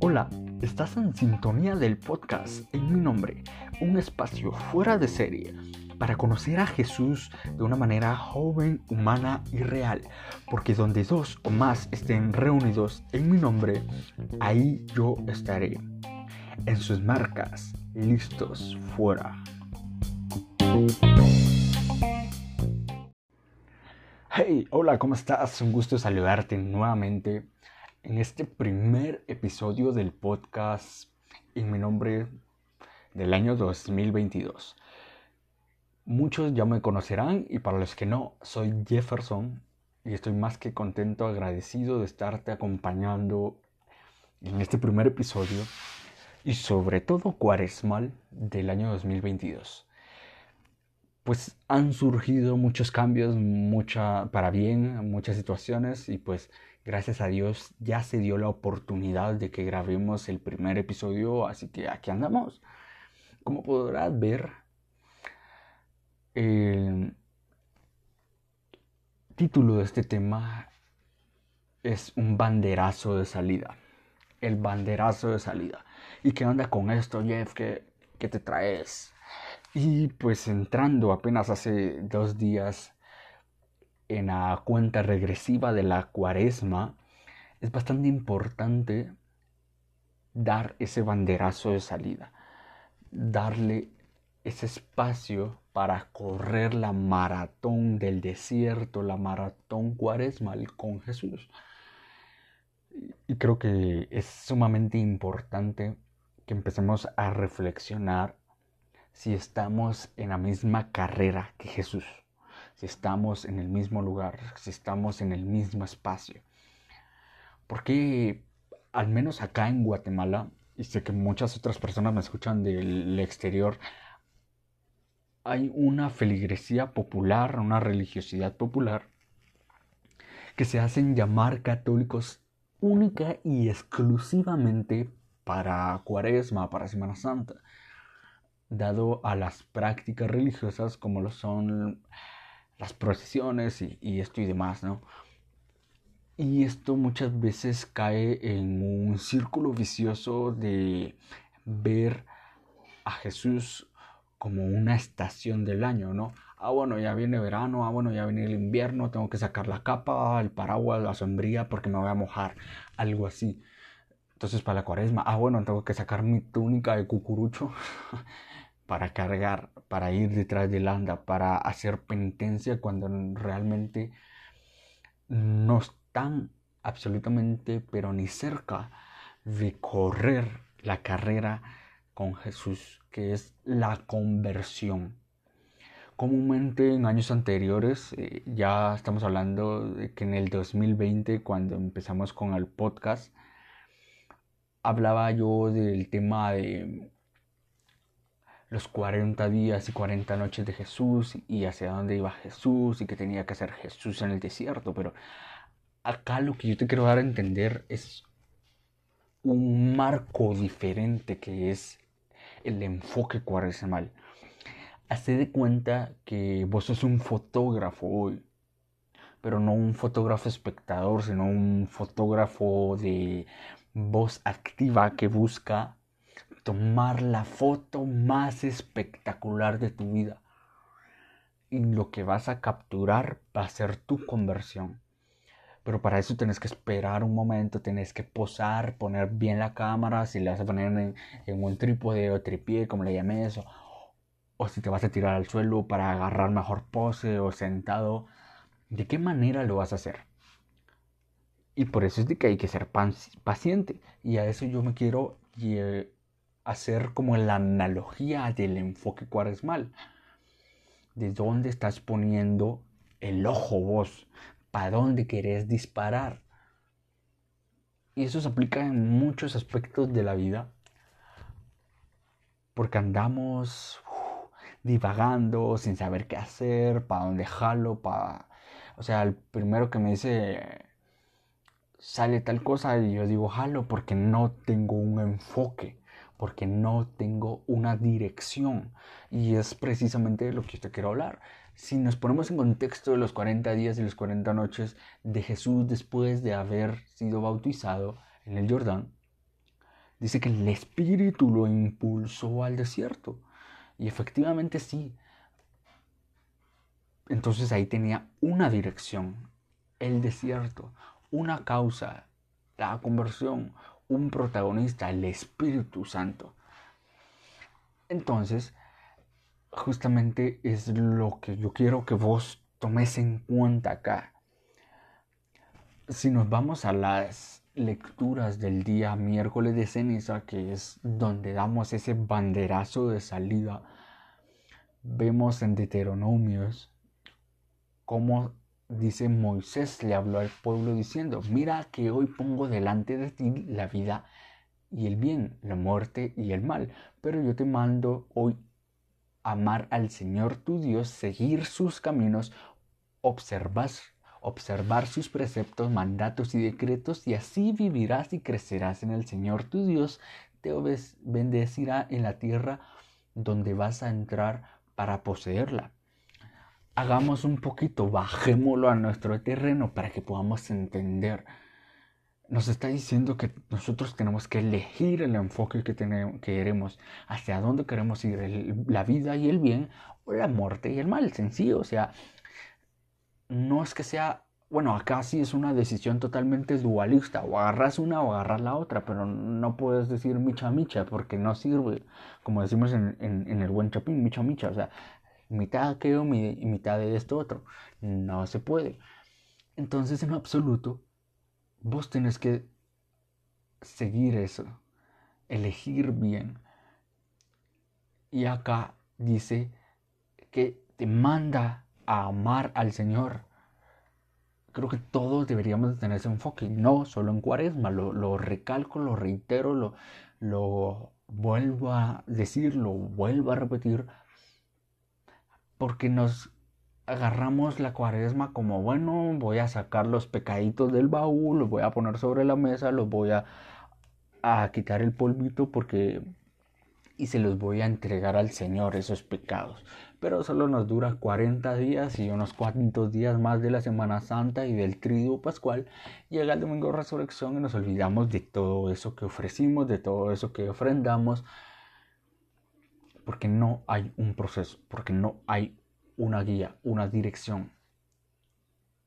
Hola, estás en sintonía del podcast en mi nombre, un espacio fuera de serie para conocer a Jesús de una manera joven, humana y real, porque donde dos o más estén reunidos en mi nombre, ahí yo estaré. En sus marcas, listos, fuera. Hey, hola, ¿cómo estás? Un gusto saludarte nuevamente en este primer episodio del podcast en mi nombre del año 2022. Muchos ya me conocerán y para los que no, soy Jefferson y estoy más que contento, agradecido de estarte acompañando en este primer episodio y sobre todo cuaresmal del año 2022. Pues han surgido muchos cambios, mucha para bien, muchas situaciones y pues gracias a Dios ya se dio la oportunidad de que grabemos el primer episodio, así que aquí andamos. Como podrás ver, el título de este tema es un banderazo de salida. El banderazo de salida. ¿Y qué onda con esto, Jeff? ¿Qué, qué te traes? Y pues entrando apenas hace dos días en la cuenta regresiva de la cuaresma, es bastante importante dar ese banderazo de salida, darle ese espacio para correr la maratón del desierto, la maratón cuaresmal con Jesús. Y creo que es sumamente importante que empecemos a reflexionar si estamos en la misma carrera que Jesús, si estamos en el mismo lugar, si estamos en el mismo espacio. Porque al menos acá en Guatemala, y sé que muchas otras personas me escuchan del exterior, hay una feligresía popular, una religiosidad popular, que se hacen llamar católicos única y exclusivamente para Cuaresma, para Semana Santa, dado a las prácticas religiosas como lo son las procesiones y, y esto y demás, ¿no? Y esto muchas veces cae en un círculo vicioso de ver a Jesús como una estación del año, ¿no? Ah, bueno, ya viene verano, ah, bueno, ya viene el invierno, tengo que sacar la capa, el paraguas, la sombría porque me voy a mojar, algo así. Entonces para la cuaresma, ah, bueno, tengo que sacar mi túnica de cucurucho para cargar, para ir detrás del anda, para hacer penitencia cuando realmente no están absolutamente, pero ni cerca de correr la carrera con Jesús, que es la conversión. Comúnmente en años anteriores, eh, ya estamos hablando de que en el 2020, cuando empezamos con el podcast, hablaba yo del tema de los 40 días y 40 noches de Jesús y hacia dónde iba Jesús y que tenía que hacer Jesús en el desierto, pero acá lo que yo te quiero dar a entender es un marco diferente que es el enfoque cuaresmal. Hazte de cuenta que vos sos un fotógrafo hoy, pero no un fotógrafo espectador, sino un fotógrafo de voz activa que busca tomar la foto más espectacular de tu vida. Y lo que vas a capturar va a ser tu conversión. Pero para eso tienes que esperar un momento, tienes que posar, poner bien la cámara, si le vas a poner en, un trípode o tripié, como le llames, o, o si te vas a tirar al suelo para agarrar mejor pose o sentado, ¿de qué manera lo vas a hacer? Y por eso es de que hay que ser paciente. Y a eso yo me quiero hacer como la analogía del enfoque cuaresmal. ¿De dónde estás poniendo el ojo vos? para dónde querés disparar. Y eso se aplica en muchos aspectos de la vida. Porque andamos divagando sin saber qué hacer, para dónde jalo, para... O sea, el primero que me dice sale tal cosa y yo digo jalo porque no tengo un enfoque, porque no tengo una dirección. Y es precisamente de lo que te quiero hablar si nos ponemos en contexto de los 40 días y las 40 noches de Jesús después de haber sido bautizado en el Jordán, dice que el Espíritu lo impulsó al desierto. Y efectivamente sí. Entonces ahí tenía una dirección, el desierto, una causa, la conversión, un protagonista, el Espíritu Santo. Entonces, justamente es lo que yo quiero que vos tomes en cuenta acá. Si nos vamos a las lecturas del día miércoles de ceniza, que es donde damos ese banderazo de salida, vemos en Deuteronomios cómo dice Moisés le habló al pueblo diciendo, mira que hoy pongo delante de ti la vida y el bien, la muerte y el mal, pero yo te mando hoy amar al Señor tu Dios, seguir sus caminos, observar, observar sus preceptos, mandatos y decretos, y así vivirás y crecerás en el Señor tu Dios, te bendecirá en la tierra donde vas a entrar para poseerla. Hagamos un poquito, bajémoslo a nuestro terreno para que podamos entender. Nos está diciendo que nosotros tenemos que elegir el enfoque que, tenemos, que queremos, hacia dónde queremos ir, la vida y el bien o la muerte y el mal, sencillo, o sea, no es que sea, bueno, acá sí es una decisión totalmente dualista, o agarras una o agarras la otra, pero no puedes decir micha micha porque no sirve, como decimos en, en, el buen chapín, micha micha, o sea, mitad aquello y mitad de esto otro, no se puede. Entonces, en absoluto, Vos tenés que seguir eso, elegir bien. Y acá dice que te manda a amar al Señor. Creo que todos deberíamos tener ese enfoque, no solo en cuaresma, lo, lo recalco, lo reitero, lo, lo vuelvo a decir, lo vuelvo a repetir, porque nos agarramos la cuaresma como, bueno, voy a sacar los pecaditos del baúl, los voy a poner sobre la mesa, los voy a, a quitar el polvito porque... y se los voy a entregar al Señor esos pecados. Pero solo nos dura 40 días y unos cuantos días más de la Semana Santa y del Triduo Pascual. Llega el Domingo de Resurrección y nos olvidamos de todo eso que ofrecimos, de todo eso que ofrendamos. Porque no hay un proceso, porque no hay una guía, una dirección.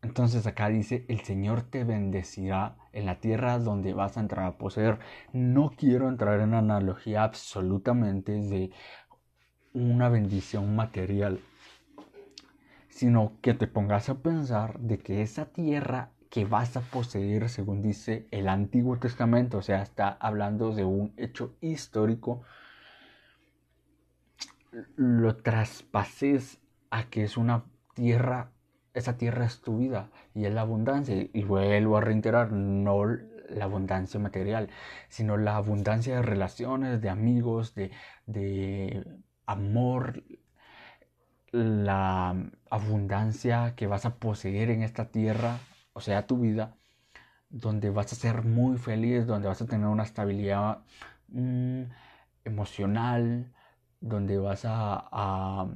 Entonces acá dice, el Señor te bendecirá en la tierra donde vas a entrar a poseer. No quiero entrar en analogía absolutamente de una bendición material, sino que te pongas a pensar de que esa tierra que vas a poseer, según dice el Antiguo Testamento, o sea, está hablando de un hecho histórico, lo traspases a que es una tierra, esa tierra es tu vida y es la abundancia. Y vuelvo a reiterar, no la abundancia material, sino la abundancia de relaciones, de amigos, de, de amor, la abundancia que vas a poseer en esta tierra, o sea, tu vida, donde vas a ser muy feliz, donde vas a tener una estabilidad mm, emocional, donde vas a,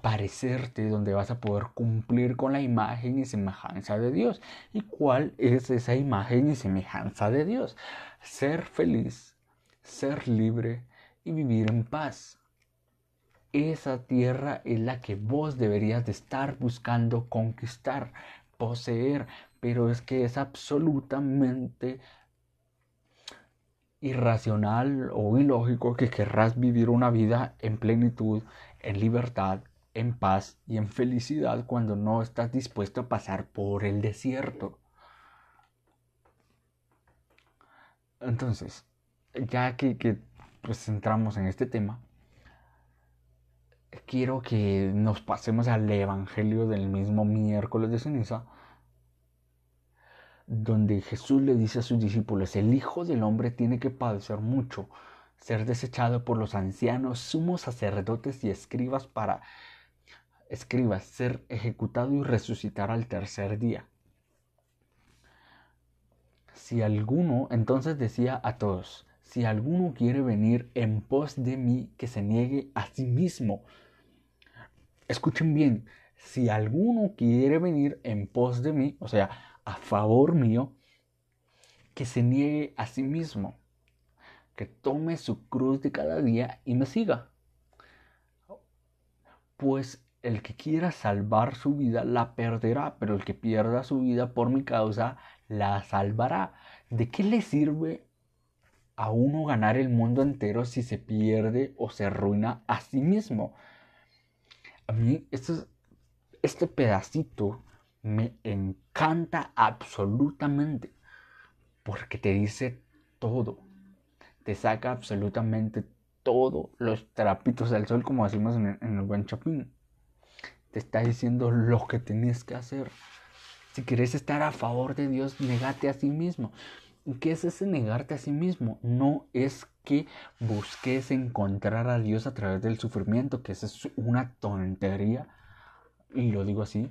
parecerte, donde vas a poder cumplir con la imagen y semejanza de Dios. ¿Y cuál es esa imagen y semejanza de Dios? Ser feliz, ser libre y vivir en paz. Esa tierra es la que vos deberías de estar buscando conquistar, poseer, pero es que es absolutamente irracional o ilógico que querrás vivir una vida en plenitud, en libertad, en paz y en felicidad cuando no estás dispuesto a pasar por el desierto. Entonces, ya que, que pues entramos en este tema, quiero que nos pasemos al Evangelio del mismo miércoles de ceniza, donde Jesús le dice a sus discípulos, el Hijo del Hombre tiene que padecer mucho, ser desechado por los ancianos, sumos sacerdotes y escribas para escribas, ser ejecutado y resucitar al tercer día. Si alguno, entonces decía a todos, si alguno quiere venir en pos de mí, que se niegue a sí mismo. Escuchen bien, si alguno quiere venir en pos de mí, o sea, a favor mío, que se niegue a sí mismo, que tome su cruz de cada día y me siga. Pues el que quiera salvar su vida la perderá, pero el que pierda su vida por mi causa la salvará. ¿De qué le sirve a uno ganar el mundo entero si se pierde o se arruina a sí mismo? A mí este pedacito me encanta absolutamente porque te dice todo, te saca absolutamente todos los trapitos del sol como decimos en el, buen chapín te está diciendo lo que tienes que hacer. Si quieres estar a favor de Dios, negate a sí mismo. ¿Qué es ese negarte a sí mismo? No es que busques encontrar a Dios a través del sufrimiento, que esa es una tontería. Y lo digo así,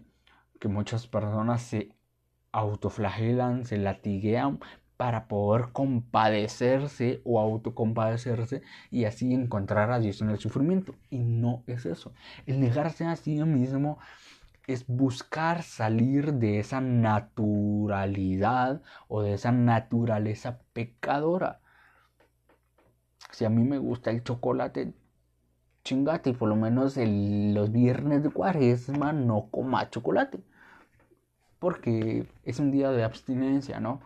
que muchas personas se autoflagelan, se latiguean para poder compadecerse o autocompadecerse y así encontrar a Dios en el sufrimiento. Y no es eso. El negarse a sí mismo es buscar salir de esa naturalidad o de esa naturaleza pecadora. Si a mí me gusta el chocolate, chingate, y por lo menos los viernes de cuaresma no coma chocolate. Porque es un día de abstinencia, ¿no?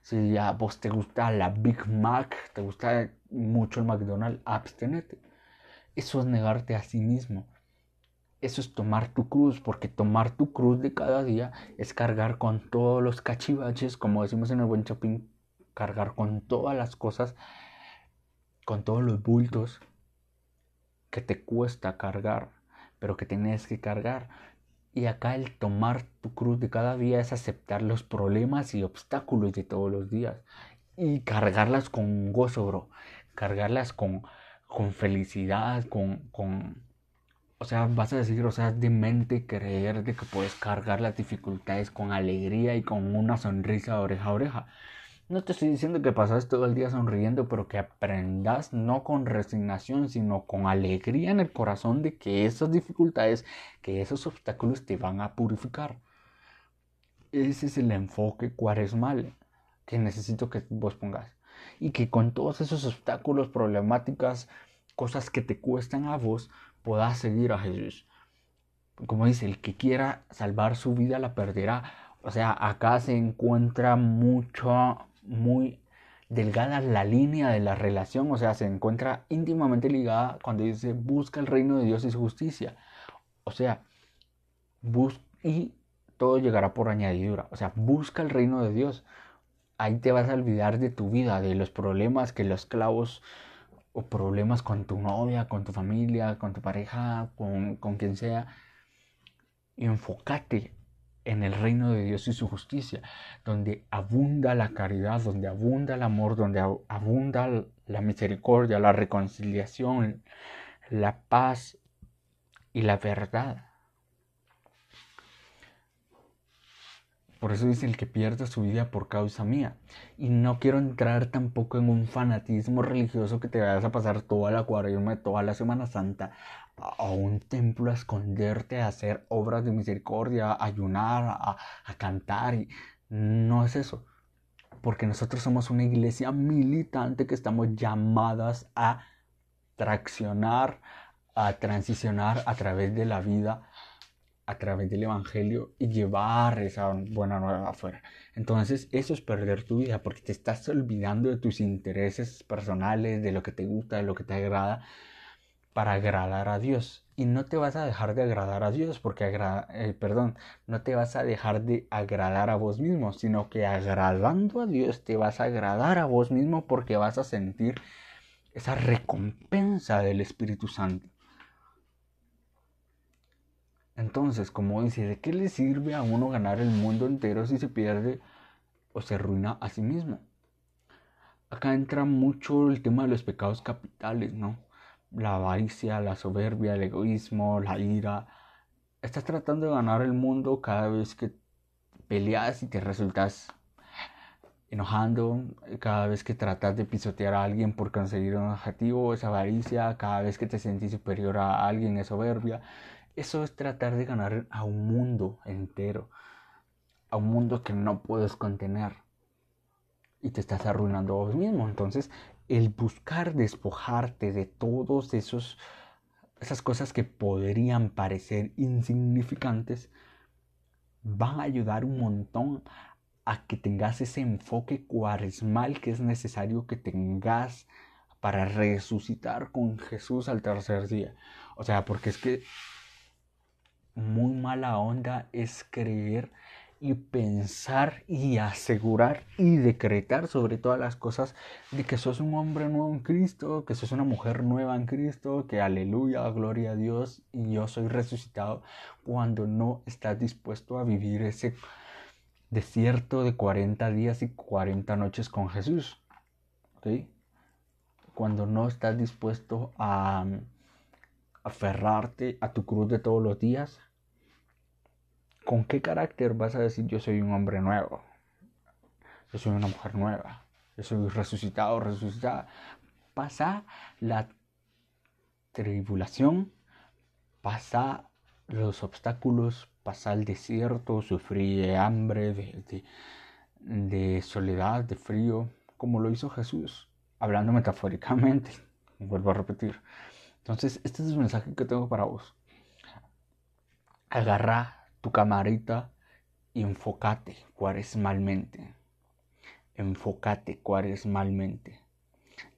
Si a vos te gusta la Big Mac, te gusta mucho el McDonald's, abstenete. Eso es negarte a sí mismo. Eso es tomar tu cruz, porque tomar tu cruz de cada día es cargar con todos los cachivaches, como decimos en el buen shopping, cargar con todas las cosas, con todos los bultos que te cuesta cargar, pero que tienes que cargar. Y acá el tomar tu cruz de cada día es aceptar los problemas y obstáculos de todos los días y cargarlas con gozo, bro. Cargarlas con, con felicidad, con, con... O sea, vas a decir, o sea, de mente creer de que puedes cargar las dificultades con alegría y con una sonrisa de oreja a oreja. No te estoy diciendo que pasas todo el día sonriendo, pero que aprendas no con resignación, sino con alegría en el corazón de que esas dificultades, que esos obstáculos te van a purificar. Ese es el enfoque cuaresmal que necesito que vos pongas. Y que con todos esos obstáculos, problemáticas, cosas que te cuestan a vos, puedas seguir a Jesús. Como dice, el que quiera salvar su vida la perderá. O sea, acá se encuentra mucho, muy delgada la línea de la relación, o sea, se encuentra íntimamente ligada cuando dice busca el reino de Dios y su justicia. O sea, bus y todo llegará por añadidura. O sea, busca el reino de Dios. Ahí te vas a olvidar de tu vida, de los problemas que los clavos o problemas con tu novia, con tu familia, con tu pareja, con, con quien sea. enfócate en el reino de Dios y su justicia, donde abunda la caridad, donde abunda el amor, donde abunda la misericordia, la reconciliación, la paz y la verdad. Por eso dice el que pierda su vida por causa mía. Y no quiero entrar tampoco en un fanatismo religioso que te vayas a pasar toda la cuaresma, toda la Semana Santa a un templo a esconderte, a hacer obras de misericordia, a ayunar, a, a cantar. Y no es eso. Porque nosotros somos una iglesia militante que estamos llamadas a traccionar, a transicionar a través de la vida a través del Evangelio y llevar esa buena nueva afuera. Entonces eso es perder tu vida porque te estás olvidando de tus intereses personales, de lo que te gusta, de lo que te agrada, para agradar a Dios. Y no te vas a dejar de agradar a Dios porque, eh, perdón, no te vas a dejar de agradar a vos mismo, sino que agradando a Dios te vas a agradar a vos mismo porque vas a sentir esa recompensa del Espíritu Santo. Entonces, como dice, ¿de qué le sirve a uno ganar el mundo entero si se pierde o se arruina a sí mismo? Acá entra mucho el tema de los pecados capitales, ¿no? La avaricia, la soberbia, el egoísmo, la ira. Estás tratando de ganar el mundo cada vez que peleas y te resultas enojando, cada vez que tratas de pisotear a alguien por conseguir un objetivo, es avaricia, cada vez que te sentís superior a alguien es soberbia, eso es tratar de ganar a un mundo entero, a un mundo que no puedes contener y te estás arruinando a vos mismo. Entonces, el buscar despojarte de todos esos esas cosas que podrían parecer insignificantes van a ayudar un montón a que tengas ese enfoque cuaresmal que es necesario que tengas para resucitar con Jesús al tercer día. O sea, porque es que muy mala onda es creer y pensar y asegurar y decretar sobre todas las cosas de que sos un hombre nuevo en Cristo, que sos una mujer nueva en Cristo, que aleluya, gloria a Dios y yo soy resucitado cuando no estás dispuesto a vivir ese desierto de 40 días y 40 noches con Jesús. Cuando no estás dispuesto a aferrarte a tu cruz de todos los días ¿con qué carácter vas a decir yo soy un hombre nuevo? Yo soy una mujer nueva. Yo soy resucitado, resucitada. Pasa la tribulación, pasa los obstáculos, pasa el desierto, sufrí de hambre, de, de soledad, de frío, como lo hizo Jesús, hablando metafóricamente. Vuelvo a repetir. Entonces, este es el mensaje que tengo para vos. Agarra tu camarita y enfócate cuaresmalmente. Enfócate cuaresmalmente.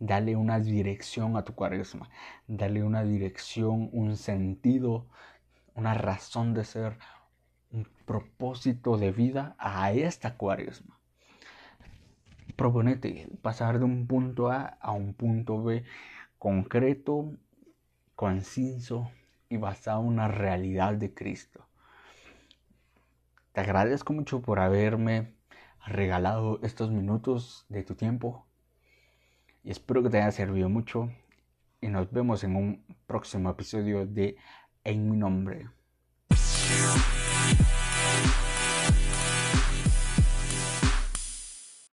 Dale una dirección a tu cuaresma. Dale una dirección, un sentido, una razón de ser, un propósito de vida a esta cuaresma. Proponete pasar de un punto A a un punto B concreto, conciso y basado en una realidad de Cristo. Te agradezco mucho por haberme regalado estos minutos de tu tiempo y espero que te haya servido mucho y nos vemos en un próximo episodio de En mi nombre.